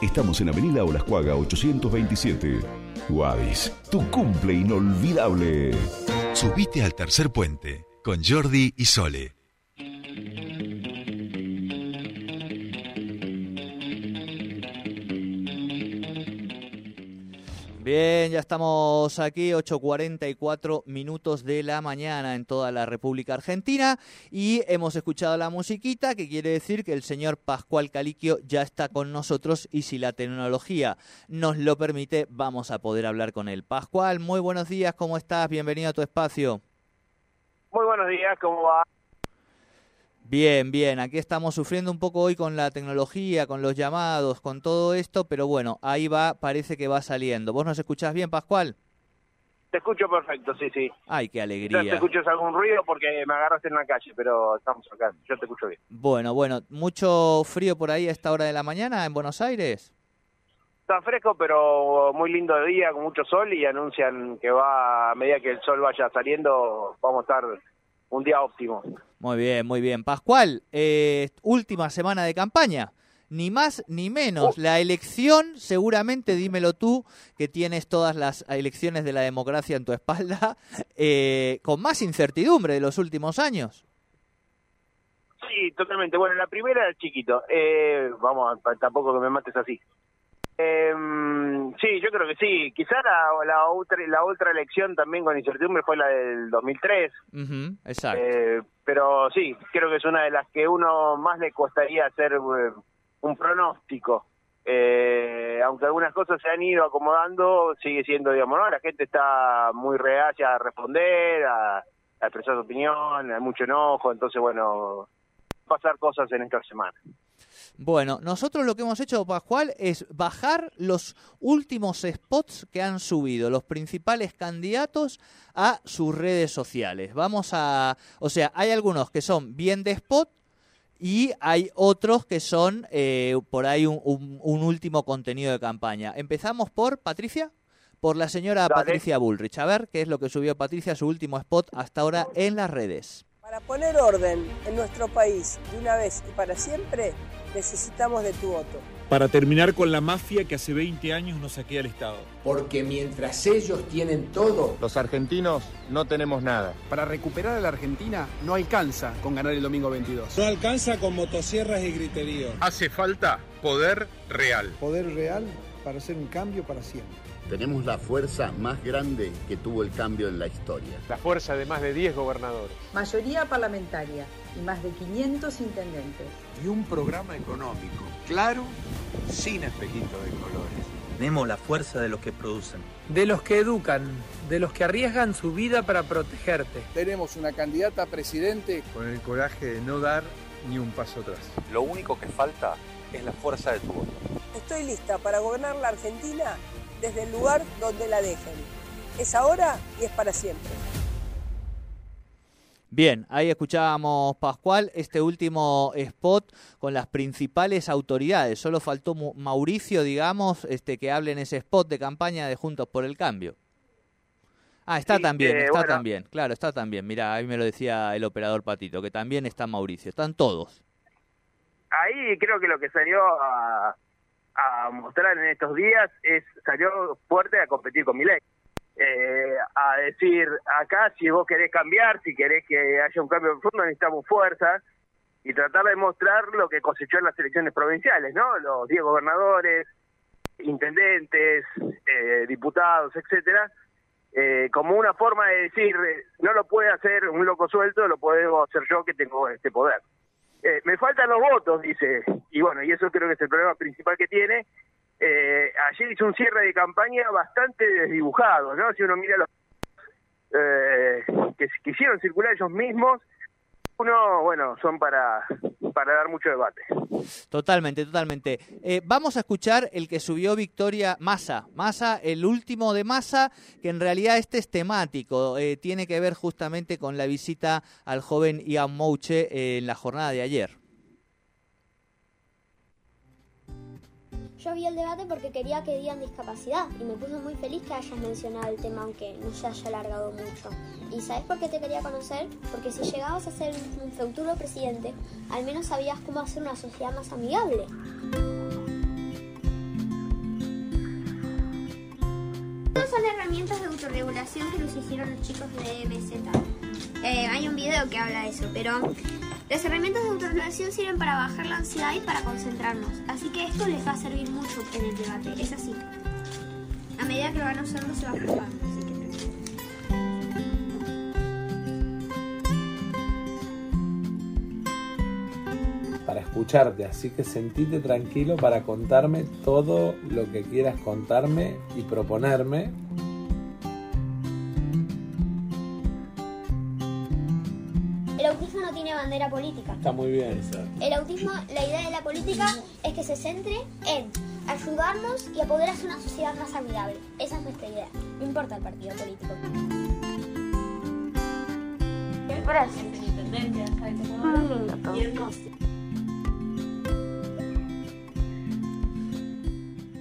Estamos en Avenida Olascuaga 827. Wadis, tu cumple inolvidable. Subite al tercer puente con Jordi y Sole. Bien, ya estamos aquí, 8.44 minutos de la mañana en toda la República Argentina y hemos escuchado la musiquita que quiere decir que el señor Pascual Caliquio ya está con nosotros y si la tecnología nos lo permite vamos a poder hablar con él. Pascual, muy buenos días, ¿cómo estás? Bienvenido a tu espacio. Muy buenos días, ¿cómo va? Bien, bien, aquí estamos sufriendo un poco hoy con la tecnología, con los llamados, con todo esto, pero bueno, ahí va, parece que va saliendo. ¿Vos nos escuchás bien, Pascual? Te escucho perfecto, sí, sí. Ay, qué alegría. te escuchas algún ruido porque me agarraste en la calle, pero estamos acá, yo te escucho bien. Bueno, bueno, ¿mucho frío por ahí a esta hora de la mañana en Buenos Aires? Está fresco, pero muy lindo de día, con mucho sol y anuncian que va, a medida que el sol vaya saliendo, vamos a estar un día óptimo. Muy bien, muy bien. Pascual, eh, última semana de campaña. Ni más ni menos. La elección, seguramente, dímelo tú, que tienes todas las elecciones de la democracia en tu espalda, eh, con más incertidumbre de los últimos años. Sí, totalmente. Bueno, la primera, chiquito. Eh, vamos, tampoco que me mates así. Eh, sí, yo creo que sí. Quizá la, la, otra, la otra elección también con incertidumbre fue la del 2003. exacto. Eh, pero sí, creo que es una de las que uno más le costaría hacer eh, un pronóstico. Eh, aunque algunas cosas se han ido acomodando, sigue siendo, digamos, ¿no? La gente está muy reacia a responder, a, a expresar su opinión, hay mucho enojo, entonces, bueno, pasar cosas en esta semana. Bueno, nosotros lo que hemos hecho, Pascual, es bajar los últimos spots que han subido los principales candidatos a sus redes sociales. Vamos a, o sea, hay algunos que son bien de spot y hay otros que son eh, por ahí un, último contenido de campaña. Empezamos por Patricia, por la señora Patricia Bullrich. A ver qué es lo que subió Patricia, su último spot hasta ahora en las redes. Para poner orden en nuestro país de una vez y para siempre, necesitamos de tu voto. Para terminar con la mafia que hace 20 años nos saquea el Estado. Porque mientras ellos tienen todo, los argentinos no tenemos nada. Para recuperar a la Argentina no alcanza con ganar el domingo 22. No alcanza con motosierras y griterío. Hace falta poder real. Poder real para hacer un cambio para siempre. Tenemos la fuerza más grande que tuvo el cambio en la historia. La fuerza de más de 10 gobernadores. Mayoría parlamentaria y más de 500 intendentes. Y un programa económico claro, sin espejitos de colores. Tenemos la fuerza de los que producen. De los que educan, de los que arriesgan su vida para protegerte. Tenemos una candidata a presidente con el coraje de no dar ni un paso atrás. Lo único que falta es la fuerza de tu voto. Estoy lista para gobernar la Argentina desde el lugar donde la dejen. Es ahora y es para siempre. Bien, ahí escuchábamos, Pascual, este último spot con las principales autoridades. Solo faltó Mauricio, digamos, este que hable en ese spot de campaña de Juntos por el Cambio. Ah, está también, eh, está también, claro, está también. Mira, ahí me lo decía el operador Patito, que también está Mauricio, están todos. Ahí creo que lo que salió a, a mostrar en estos días es salió fuerte a competir con Milei. Eh, a decir, acá si vos querés cambiar, si querés que haya un cambio de fondo, necesitamos fuerza y tratar de mostrar lo que cosechó en las elecciones provinciales, ¿no? Los 10 gobernadores, intendentes, eh, diputados, etcétera, eh, como una forma de decir, no lo puede hacer un loco suelto, lo puedo hacer yo que tengo este poder. Eh, me faltan los votos, dice, y bueno, y eso creo que es el problema principal que tiene. Eh, ayer hizo un cierre de campaña bastante desdibujado, ¿no? Si uno mira los eh, que quisieron circular ellos mismos, uno, bueno, son para, para dar mucho debate. Totalmente, totalmente. Eh, vamos a escuchar el que subió Victoria Massa. Massa, el último de Massa, que en realidad este es temático. Eh, tiene que ver justamente con la visita al joven Ian Mouche en la jornada de ayer. Yo vi el debate porque quería que digan discapacidad y me puso muy feliz que hayas mencionado el tema aunque no se haya alargado mucho. ¿Y sabes por qué te quería conocer? Porque si llegabas a ser un futuro presidente, al menos sabías cómo hacer una sociedad más amigable. ¿Cuáles son herramientas de autorregulación que nos hicieron los chicos de MZ? Eh, hay un video que habla de eso, pero las herramientas de autorregulación sirven para bajar la ansiedad y para concentrarnos. Así que esto les va a servir mucho en el debate, es así. A medida que lo van usando se va jugando, así que para escucharte, así que sentite tranquilo para contarme todo lo que quieras contarme y proponerme. Autismo no tiene bandera política. Está muy bien. El autismo, la idea de la política es que se centre en ayudarnos y a poder hacer una sociedad más amigable. Esa es nuestra idea. No importa el partido político.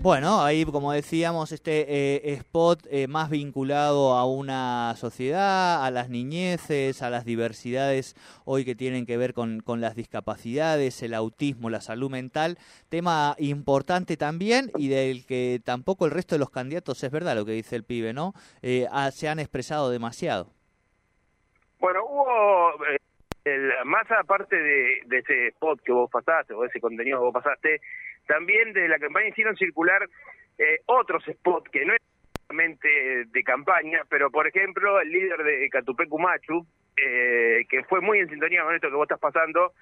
Bueno, ahí como decíamos, este eh, spot eh, más vinculado a una sociedad, a las niñeces, a las diversidades hoy que tienen que ver con, con las discapacidades, el autismo, la salud mental, tema importante también y del que tampoco el resto de los candidatos, es verdad lo que dice el pibe, ¿no? Eh, ha- se han expresado demasiado. Bueno, hubo, eh, el- más aparte de, de ese spot que vos pasaste, o ese contenido que vos pasaste, también de la campaña hicieron circular eh, otros spots que no es de campaña, pero por ejemplo el líder de Catupecu Machu, eh, que fue muy en sintonía con esto que vos estás pasando,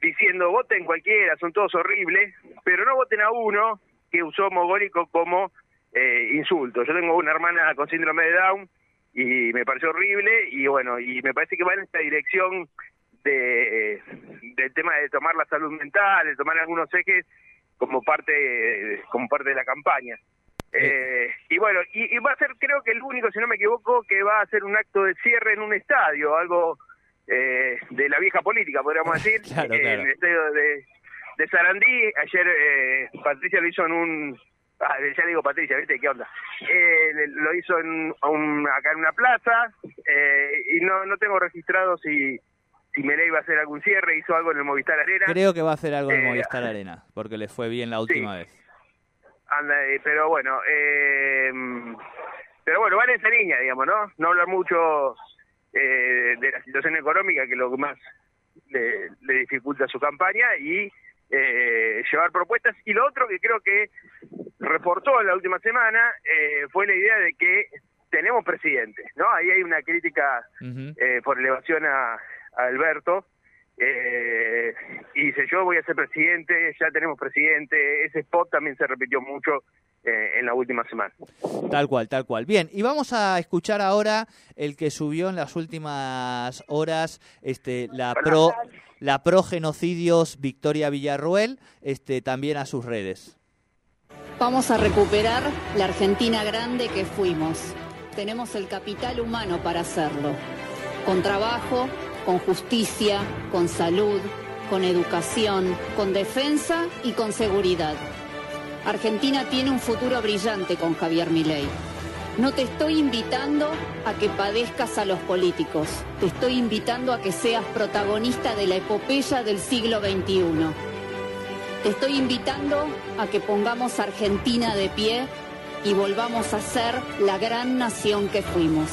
diciendo voten cualquiera, son todos horribles, pero no voten a uno que usó mogólico como eh, insulto. Yo tengo una hermana con síndrome de Down y me pareció horrible y bueno, y me parece que va en esta dirección de del tema de tomar la salud mental, de tomar algunos ejes como parte como parte de la campaña. Eh, y bueno, y, y va a ser creo que el único, si no me equivoco, que va a hacer un acto de cierre en un estadio, algo eh, de la vieja política, podríamos decir, Claro, eh, claro. en el estadio de, de Sarandí. Ayer eh, Patricia lo hizo en un... Ah, ya digo Patricia, ¿viste? ¿Qué onda? Eh, lo hizo en un- acá en una plaza eh, y no, no tengo registrado si, si Milei va a hacer algún cierre, hizo algo en el Movistar Arena. Creo que va a hacer algo en Eh, Movistar Arena, porque le fue bien la última vez. Anda, eh, pero bueno, eh, pero bueno, vale esa línea, digamos, ¿no? No hablar mucho eh, de la situación económica, que es lo que más le, le dificulta su campaña, y eh, llevar propuestas. Y lo otro que creo que reportó en la última semana eh, fue la idea de que tenemos presidente, ¿no? Ahí hay una crítica eh, por elevación a, a Alberto. Eh, y dice, yo voy a ser presidente, ya tenemos presidente. Ese spot también se repitió mucho eh, en la última semana. Tal cual, tal cual. Bien, y vamos a escuchar ahora el que subió en las últimas horas este, la pro la pro genocidios Victoria Villarruel este, también a sus redes. Vamos a recuperar la Argentina grande que fuimos. Tenemos el capital humano para hacerlo. Con trabajo, con justicia, con salud, con educación, con defensa y con seguridad. Argentina tiene un futuro brillante con Javier Milei. No te estoy invitando a que padezcas a los políticos. Te estoy invitando a que seas protagonista de la epopeya del siglo XXI. Te estoy invitando a que pongamos a Argentina de pie y volvamos a ser la gran nación que fuimos.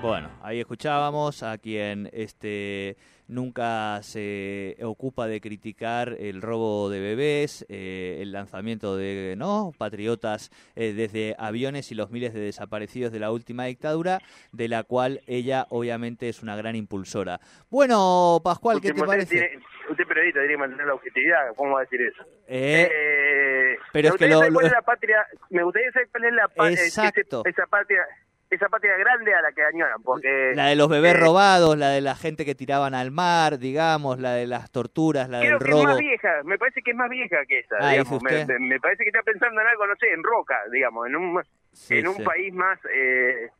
Bueno, ahí escuchábamos a quien este nunca se ocupa de criticar el robo de bebés, eh, el lanzamiento de no patriotas eh, desde aviones y los miles de desaparecidos de la última dictadura, de la cual ella obviamente es una gran impulsora. Bueno, Pascual, ¿qué te parece? tiene- usted periodista tiene que mantener la objetividad, ¿cómo va a decir eso? Eh, Eh, pero me es que lo- saber cuál lo- es la patria, me gustaría saber cuál es la pa- eh, Exacto. esa patria, esa patria grande a la que añoran, porque La de los bebés eh, robados, la de la gente que tiraban al mar, digamos, la de las torturas, la Creo del que es robo. más vieja, me parece que es más vieja que esa, Ah, digamos. Me, me- parece que está pensando en algo, no sé, en Roca, digamos, en un, Sí, en un sí. país más eh,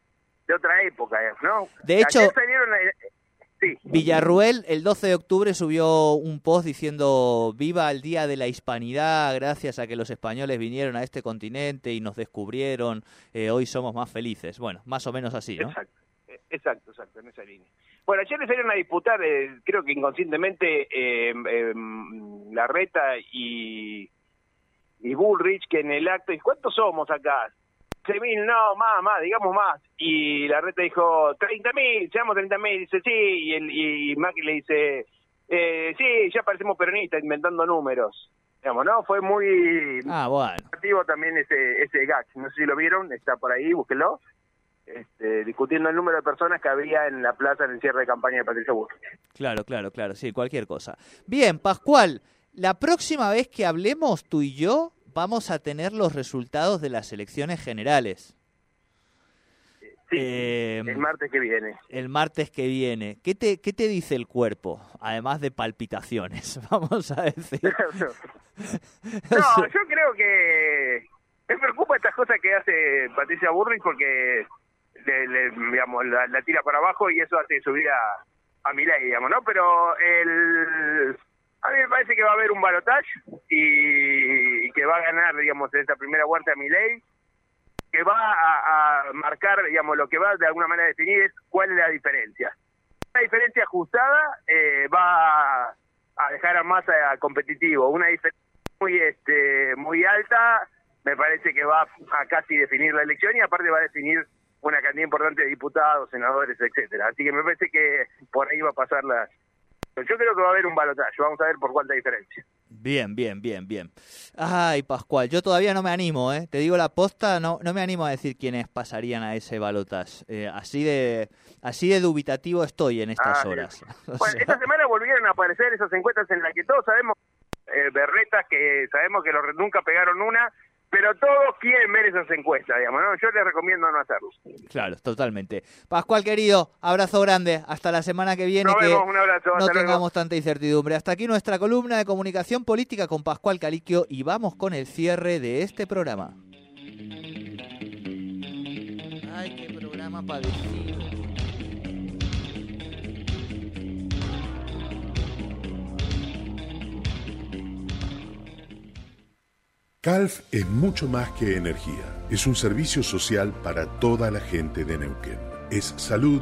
de otra época, ¿no? De hecho- Ayer salieron, eh, sí, Villarruel el 12 de octubre subió un post diciendo viva el Día de la Hispanidad, gracias a que los españoles vinieron a este continente y nos descubrieron, eh, hoy somos más felices. Bueno, más o menos así, ¿no? Exacto, eh, exacto, exacto, en esa línea. Bueno, ayer le salieron a disputar, eh, creo que inconscientemente, eh, eh, la reta y, y Bullrich que en el acto, ¿y cuántos somos acá? Mil, no, más, más, digamos más. Y la reta dijo, 30 mil, seamos 30 mil, dice sí, y, el, y Macri le dice, eh, sí, ya parecemos peronistas inventando números. Digamos, ¿no? Fue muy ah, bueno. activo también ese, ese gag. No sé si lo vieron, está por ahí, búsquenlo. Este, discutiendo el número de personas que había en la plaza en el cierre de campaña de Patricia Bullrich. Claro, claro, claro, sí, cualquier cosa. Bien, Pascual, la próxima vez que hablemos tú y yo, vamos a tener los resultados de las elecciones generales. Sí, el Em, martes que viene. El martes que viene. ¿Qué te, ¿Qué te dice el cuerpo? Además de palpitaciones, vamos a decir. No, yo creo que me preocupa estas cosas que hace Patricia Burrich porque le, le, digamos, la, la tira para abajo y eso hace subir a, a Milei, digamos, ¿no? Pero el, a mí me parece que va a haber un balotaje y que va a ganar, digamos, en esta primera vuelta a Milei, que va a, a marcar, digamos, lo que va de alguna manera a definir es cuál es la diferencia. Una diferencia ajustada eh, va a dejar a Massa competitivo. Una diferencia muy este muy alta me parece que va a casi definir la elección y aparte va a definir una cantidad importante de diputados, senadores, etcétera. Así que me parece que por ahí va a pasar la... Yo creo que va a haber un balotaje, vamos a ver por cuánta diferencia. Bien, bien, bien, bien. Ay, Pascual, yo todavía no me animo, ¿eh? Te digo la posta, no, no me animo a decir quiénes pasarían a ese balotaje. Eh, así de así de dubitativo estoy en estas Ah, horas. Bueno, sea, esta semana volvieron a aparecer esas encuestas en las que todos sabemos, eh, berretas que sabemos que los, nunca pegaron una, pero todos quieren ver esas encuestas, digamos, ¿no? Yo les recomiendo no hacerlo. Claro, totalmente. Pascual, querido, abrazo grande. Hasta la semana que viene. Nos que vemos, un abrazo, no luego. tengamos tanta incertidumbre. Hasta aquí nuestra columna de comunicación política con Pascual Caliquio y vamos con el cierre de este programa. Ay, qué programa padecido. CALF es mucho más que energía. Es un servicio social para toda la gente de Neuquén. Es salud